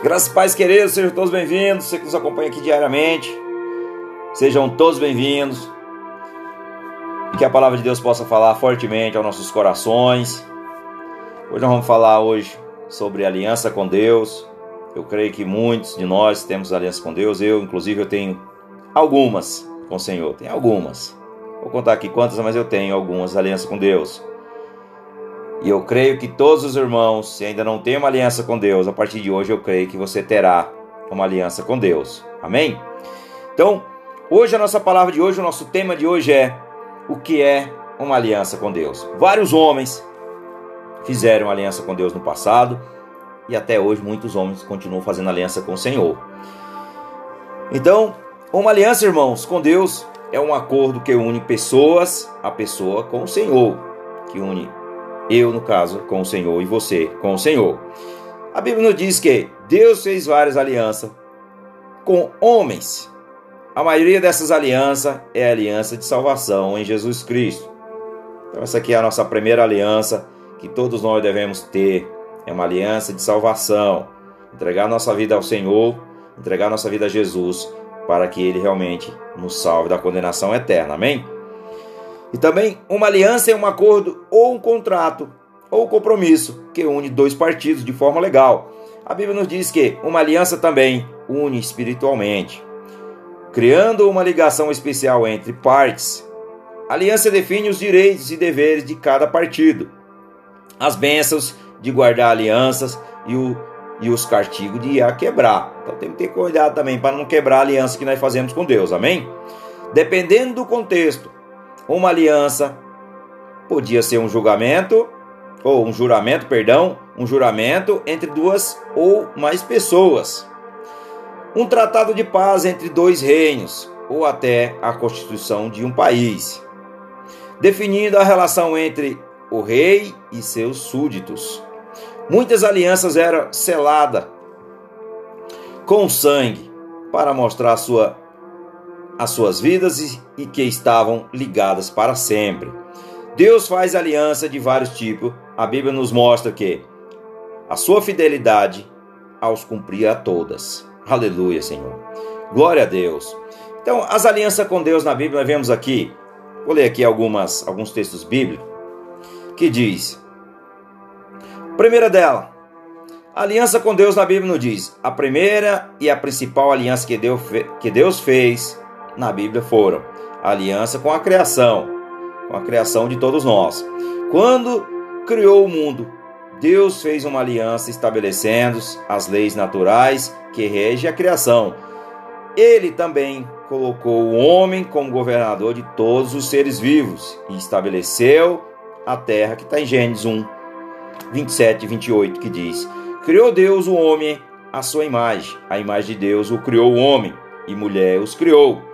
Graças pais queridos, sejam todos bem-vindos. Você que nos acompanha aqui diariamente, sejam todos bem-vindos. Que a palavra de Deus possa falar fortemente aos nossos corações. Hoje nós vamos falar hoje sobre aliança com Deus. Eu creio que muitos de nós temos aliança com Deus. Eu, inclusive, eu tenho algumas com o Senhor. Tem algumas. Vou contar aqui quantas, mas eu tenho algumas alianças com Deus. E eu creio que todos os irmãos, se ainda não tem uma aliança com Deus, a partir de hoje eu creio que você terá uma aliança com Deus. Amém? Então, hoje a nossa palavra de hoje, o nosso tema de hoje é o que é uma aliança com Deus. Vários homens fizeram aliança com Deus no passado e até hoje muitos homens continuam fazendo aliança com o Senhor. Então, uma aliança, irmãos, com Deus é um acordo que une pessoas, a pessoa com o Senhor, que une eu, no caso, com o Senhor e você com o Senhor. A Bíblia nos diz que Deus fez várias alianças com homens. A maioria dessas alianças é aliança de salvação em Jesus Cristo. Então, essa aqui é a nossa primeira aliança que todos nós devemos ter. É uma aliança de salvação. Entregar nossa vida ao Senhor, entregar nossa vida a Jesus, para que Ele realmente nos salve da condenação eterna. Amém? E também uma aliança é um acordo ou um contrato ou compromisso que une dois partidos de forma legal. A Bíblia nos diz que uma aliança também une espiritualmente, criando uma ligação especial entre partes. A aliança define os direitos e deveres de cada partido, as bênçãos de guardar alianças e, o, e os castigos de a quebrar. Então tem que ter cuidado também para não quebrar a aliança que nós fazemos com Deus, amém? Dependendo do contexto, uma aliança podia ser um julgamento ou um juramento, perdão, um juramento entre duas ou mais pessoas. Um tratado de paz entre dois reinos ou até a constituição de um país, definindo a relação entre o rei e seus súditos. Muitas alianças eram seladas com sangue para mostrar sua as suas vidas e, que estavam ligadas para sempre. Deus faz aliança de vários tipos. A Bíblia nos mostra que a sua fidelidade aos cumprir a todas. Aleluia, Senhor. Glória a Deus. Então, as alianças com Deus na Bíblia, nós vemos aqui, vou ler aqui algumas, alguns textos bíblicos, que diz, primeira dela, a aliança com Deus na Bíblia nos diz, a primeira e a principal aliança que Deus, que Deus fez na Bíblia foram a aliança com a criação, com a criação de todos nós. Quando criou o mundo, Deus fez uma aliança estabelecendo as leis naturais que regem a criação. Ele também colocou o homem como governador de todos os seres vivos e estabeleceu a terra, que está em Gênesis 1, 27 e 28, que diz: Criou Deus o homem à sua imagem, a imagem de Deus o criou o homem, e mulher os criou.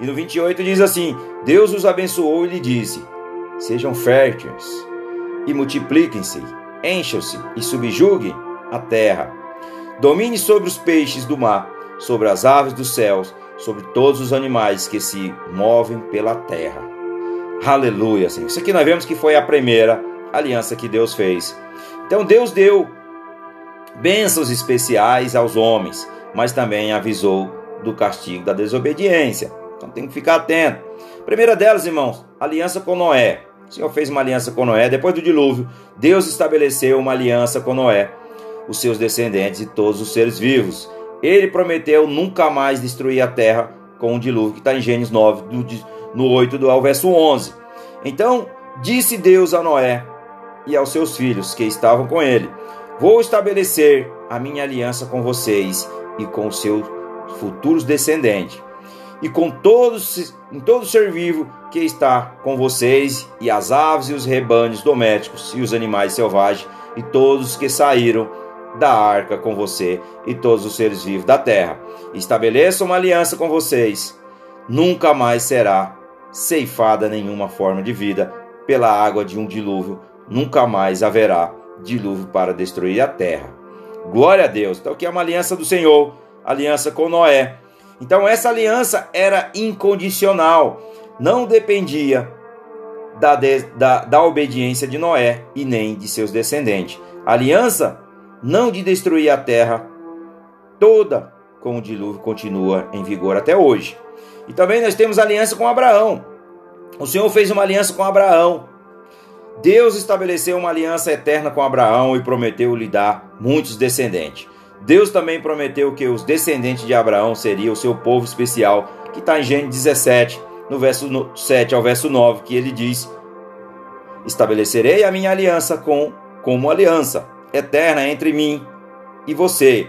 E no 28 diz assim: Deus os abençoou e lhe disse: Sejam férteis e multipliquem-se, encham-se e subjuguem a terra. Domine sobre os peixes do mar, sobre as aves dos céus, sobre todos os animais que se movem pela terra. Aleluia, Senhor. Isso aqui nós vemos que foi a primeira aliança que Deus fez. Então Deus deu bênçãos especiais aos homens, mas também avisou do castigo da desobediência. Então tem que ficar atento. Primeira delas, irmãos, aliança com Noé. O Senhor fez uma aliança com Noé. Depois do dilúvio, Deus estabeleceu uma aliança com Noé, os seus descendentes e todos os seres vivos. Ele prometeu nunca mais destruir a terra com o dilúvio, que está em Gênesis 9, no 8 do ao verso 11. Então, disse Deus a Noé e aos seus filhos que estavam com ele: Vou estabelecer a minha aliança com vocês e com seus futuros descendentes e com todos, em todo ser vivo que está com vocês, e as aves e os rebanhos domésticos, e os animais selvagens, e todos que saíram da arca com você, e todos os seres vivos da terra. Estabeleça uma aliança com vocês. Nunca mais será ceifada nenhuma forma de vida pela água de um dilúvio, nunca mais haverá dilúvio para destruir a terra. Glória a Deus. Então, aqui é uma aliança do Senhor, aliança com Noé então essa aliança era incondicional, não dependia da, de, da, da obediência de Noé e nem de seus descendentes. Aliança não de destruir a terra toda com o dilúvio continua em vigor até hoje. E também nós temos aliança com Abraão. O Senhor fez uma aliança com Abraão. Deus estabeleceu uma aliança eterna com Abraão e prometeu lhe dar muitos descendentes. Deus também prometeu que os descendentes de Abraão seriam o seu povo especial, que está em Gênesis 17, no verso 7 ao verso 9, que ele diz: Estabelecerei a minha aliança com como aliança eterna entre mim e você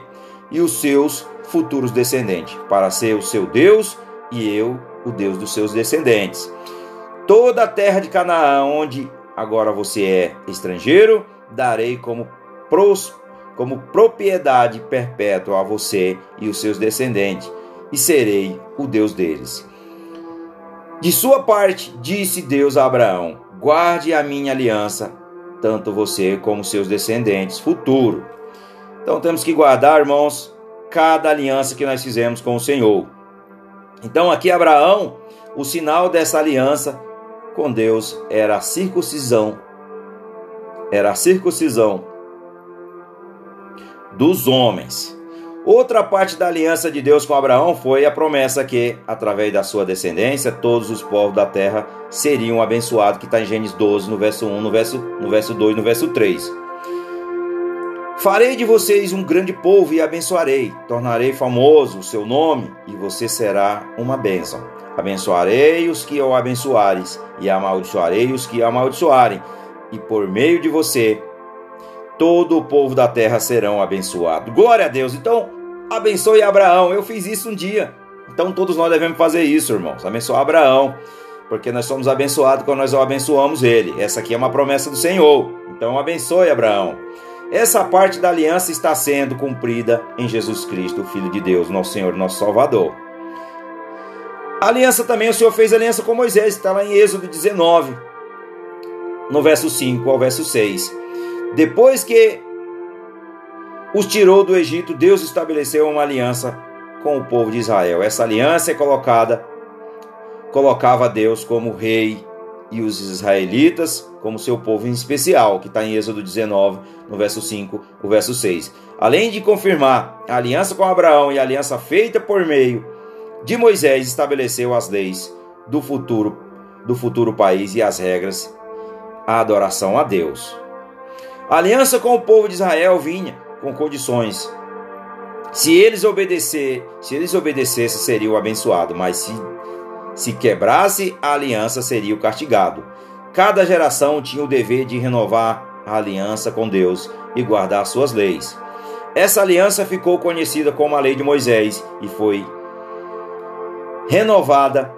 e os seus futuros descendentes, para ser o seu Deus e eu o Deus dos seus descendentes. Toda a terra de Canaã, onde agora você é estrangeiro, darei como, pros, como propriedade perpétua a você e os seus descendentes, e serei o Deus deles. De sua parte, disse Deus a Abraão: Guarde a minha aliança, tanto você como seus descendentes futuro. Então temos que guardar, irmãos, cada aliança que nós fizemos com o Senhor. Então aqui Abraão, o sinal dessa aliança com Deus era a circuncisão. Era a circuncisão dos homens. Outra parte da aliança de Deus com Abraão foi a promessa que, através da sua descendência, todos os povos da terra seriam abençoados, que está em Gênesis 12, no verso 1, no verso, no verso 2, no verso 3. Farei de vocês um grande povo e abençoarei, tornarei famoso o seu nome e você será uma bênção. Abençoarei os que o abençoares e amaldiçoarei os que amaldiçoarem, e por meio de você todo o povo da terra serão abençoados. Glória a Deus. Então, abençoe Abraão. Eu fiz isso um dia. Então todos nós devemos fazer isso, irmãos. Abençoar Abraão, porque nós somos abençoados quando nós abençoamos ele. Essa aqui é uma promessa do Senhor. Então abençoe Abraão. Essa parte da aliança está sendo cumprida em Jesus Cristo, Filho de Deus, nosso Senhor, nosso Salvador. A aliança também, o Senhor fez aliança com Moisés, está lá em Êxodo 19, no verso 5 ao verso 6. Depois que os tirou do Egito, Deus estabeleceu uma aliança com o povo de Israel. Essa aliança é colocada, colocava Deus como rei e os israelitas como seu povo em especial, que está em Êxodo 19, no verso 5, o verso 6. Além de confirmar a aliança com Abraão e a aliança feita por meio de Moisés, estabeleceu as leis do futuro do futuro país e as regras a adoração a Deus. A aliança com o povo de Israel vinha com condições. Se eles obedecer, se eles obedecessem, seriam abençoados, mas se se quebrasse a aliança, seria o castigado. Cada geração tinha o dever de renovar a aliança com Deus e guardar suas leis. Essa aliança ficou conhecida como a lei de Moisés e foi renovada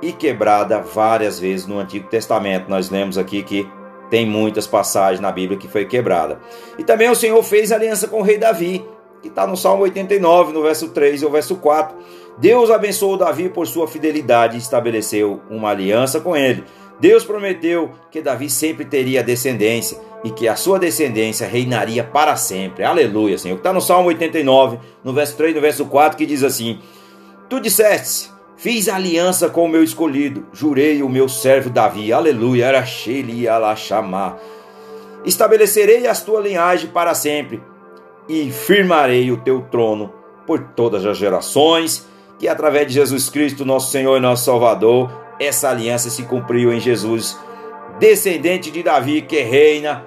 e quebrada várias vezes no Antigo Testamento. Nós lemos aqui que tem muitas passagens na Bíblia que foi quebrada. E também o Senhor fez aliança com o rei Davi, que está no Salmo 89, no verso 3 e o verso 4. Deus abençoou Davi por sua fidelidade e estabeleceu uma aliança com ele. Deus prometeu que Davi sempre teria descendência e que a sua descendência reinaria para sempre. Aleluia, Senhor. Está no Salmo 89, no verso 3 e no verso 4, que diz assim: Tu disseste Fiz aliança com o meu escolhido, jurei o meu servo Davi, aleluia, era Sheli chamar. Estabelecerei a tua linhagem para sempre e firmarei o teu trono por todas as gerações, que através de Jesus Cristo, nosso Senhor e nosso Salvador, essa aliança se cumpriu em Jesus, descendente de Davi que reina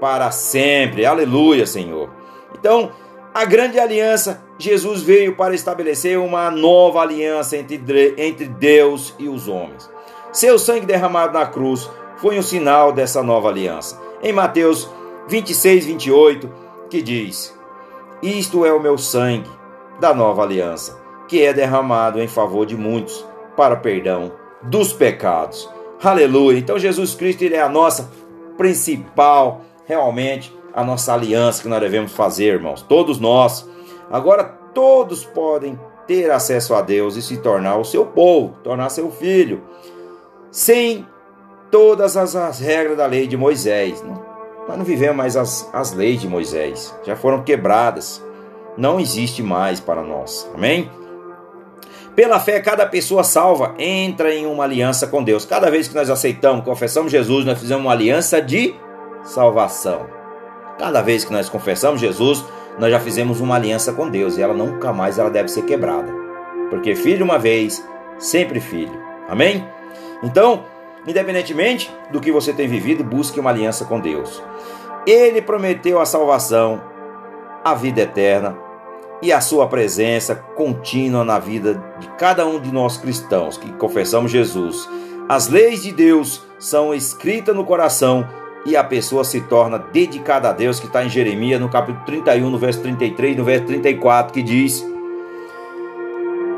para sempre. Aleluia, Senhor. Então, a grande aliança, Jesus veio para estabelecer uma nova aliança entre, Deus e os homens. Seu sangue derramado na cruz foi um sinal dessa nova aliança. Em Mateus 26, 28, que diz: Isto é o meu sangue da nova aliança, que é derramado em favor de muitos para perdão dos pecados. Aleluia! Então Jesus Cristo ele é a nossa principal, realmente, a nossa aliança que nós devemos fazer, irmãos. Todos nós. Agora, todos podem ter acesso a Deus e se tornar o seu povo, tornar seu filho, sem todas as, as regras da lei de Moisés. Não, nós não vivemos mais as, as leis de Moisés, já foram quebradas. Não existe mais para nós. Amém? Pela fé, cada pessoa salva entra em uma aliança com Deus. Cada vez que nós aceitamos, confessamos Jesus, nós fizemos uma aliança de salvação. Cada vez que nós confessamos Jesus, nós já fizemos uma aliança com Deus e ela nunca mais ela deve ser quebrada. Porque filho uma vez, sempre filho. Amém? Então, independentemente do que você tem vivido, busque uma aliança com Deus. Ele prometeu a salvação, a vida eterna e a sua presença contínua na vida de cada um de nós cristãos que confessamos Jesus. As leis de Deus são escritas no coração e a pessoa se torna dedicada a Deus, que está em Jeremias, no capítulo 31, no verso 33, no verso 34, que diz: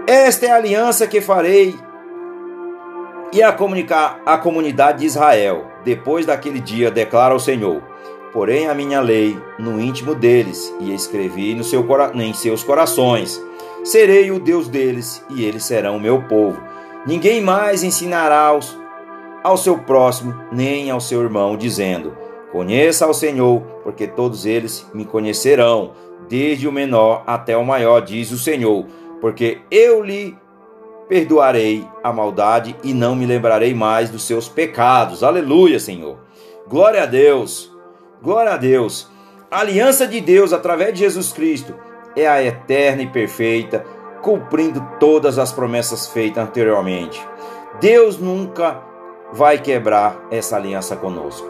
Esta é a aliança que farei e a comunicar a comunidade de Israel. Depois daquele dia, declara o Senhor: Porém, a minha lei no íntimo deles, e escrevi no seu, em seus corações. Serei o Deus deles, e eles serão o meu povo. Ninguém mais ensinará aos ao seu próximo, nem ao seu irmão, dizendo: Conheça ao Senhor, porque todos eles me conhecerão, desde o menor até o maior, diz o Senhor, porque eu lhe perdoarei a maldade e não me lembrarei mais dos seus pecados. Aleluia, Senhor. Glória a Deus. Glória a Deus. A aliança de Deus através de Jesus Cristo é a eterna e perfeita, cumprindo todas as promessas feitas anteriormente. Deus nunca vai quebrar essa aliança conosco.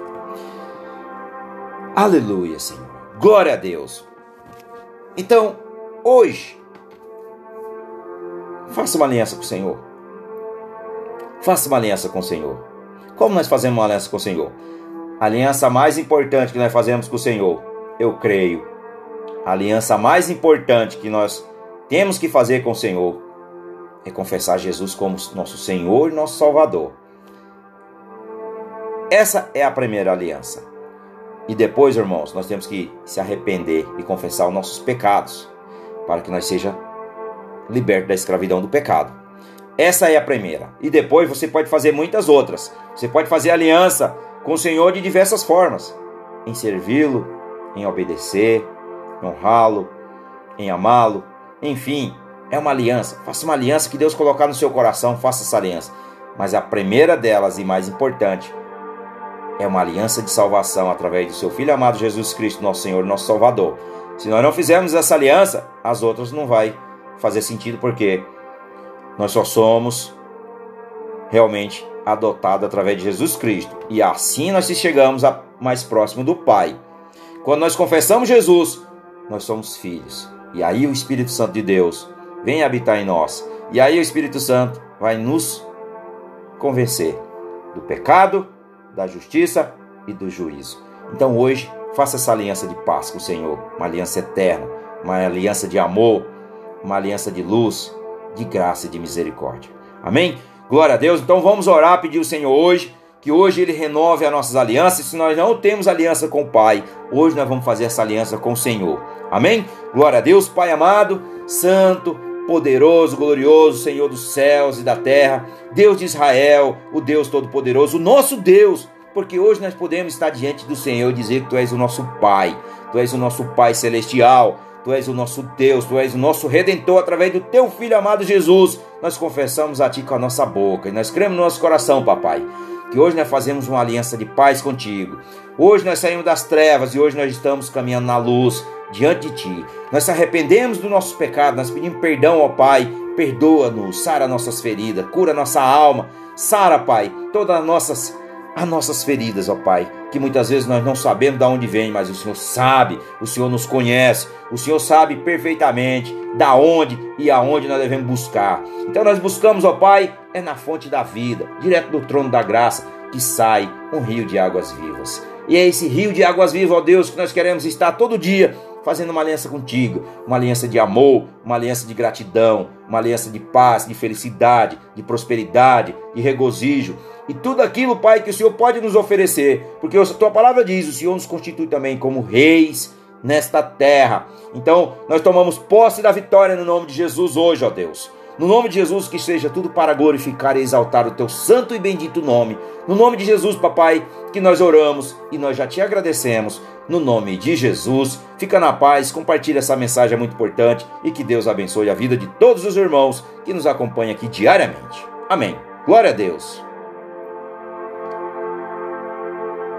Aleluia, Senhor. Glória a Deus. Então, hoje, faça uma aliança com o Senhor. Faça uma aliança com o Senhor. Como nós fazemos uma aliança com o Senhor? A aliança mais importante que nós fazemos com o Senhor, eu creio. A aliança mais importante que nós temos que fazer com o Senhor é confessar Jesus como nosso Senhor e nosso Salvador. Essa é a primeira aliança. E depois, irmãos, nós temos que se arrepender e confessar os nossos pecados, para que nós seja liberto da escravidão do pecado. Essa é a primeira. E depois você pode fazer muitas outras. Você pode fazer aliança com o Senhor de diversas formas: em servi-lo, em obedecer, em honrá-lo, em amá-lo. Enfim, é uma aliança. Faça uma aliança que Deus colocar no seu coração, faça essa aliança. Mas a primeira delas e mais importante é uma aliança de salvação através do seu Filho amado Jesus Cristo, nosso Senhor nosso Salvador. Se nós não fizermos essa aliança, as outras não vai fazer sentido porque nós só somos realmente adotados através de Jesus Cristo. E assim nós chegamos mais próximo do Pai. Quando nós confessamos Jesus, nós somos filhos. E aí o Espírito Santo de Deus vem habitar em nós. E aí o Espírito Santo vai nos convencer do pecado, da justiça e do juízo. Então hoje, faça essa aliança de paz com o Senhor, uma aliança eterna, uma aliança de amor, uma aliança de luz, de graça e de misericórdia. Amém? Glória a Deus. Então vamos orar, pedir ao Senhor hoje que hoje ele renove as nossas alianças. Se nós não temos aliança com o Pai, hoje nós vamos fazer essa aliança com o Senhor. Amém? Glória a Deus, Pai amado, santo, poderoso, glorioso, Senhor dos céus e da terra, Deus de Israel, o Deus todo-poderoso, o nosso Deus, porque hoje nós podemos estar diante do Senhor e dizer que tu és o nosso Pai, tu és o nosso Pai celestial, tu és o nosso Deus, tu és o nosso redentor através do teu filho amado Jesus. Nós confessamos a ti com a nossa boca e nós cremos no nosso coração, papai, que hoje nós fazemos uma aliança de paz contigo. Hoje nós saímos das trevas e hoje nós estamos caminhando na luz diante de ti. Nós se arrependemos do nosso pecado, nós pedimos perdão ao Pai. Perdoa-nos, sara nossas feridas, cura nossa alma. Sara, Pai, todas as nossas as nossas feridas, ó Pai, que muitas vezes nós não sabemos de onde vem, mas o Senhor sabe, o Senhor nos conhece, o Senhor sabe perfeitamente da onde e aonde nós devemos buscar. Então nós buscamos, ó Pai, é na fonte da vida, direto do trono da graça, que sai um rio de águas vivas. E é esse rio de águas vivas, ó Deus, que nós queremos estar todo dia fazendo uma aliança contigo, uma aliança de amor, uma aliança de gratidão, uma aliança de paz, de felicidade, de prosperidade, de regozijo e tudo aquilo, Pai, que o Senhor pode nos oferecer, porque a tua palavra diz: o Senhor nos constitui também como reis nesta terra. Então, nós tomamos posse da vitória no nome de Jesus hoje, ó Deus. No nome de Jesus, que seja tudo para glorificar e exaltar o teu santo e bendito nome. No nome de Jesus, papai, que nós oramos e nós já te agradecemos. No nome de Jesus, fica na paz, compartilha essa mensagem é muito importante e que Deus abençoe a vida de todos os irmãos que nos acompanham aqui diariamente. Amém. Glória a Deus.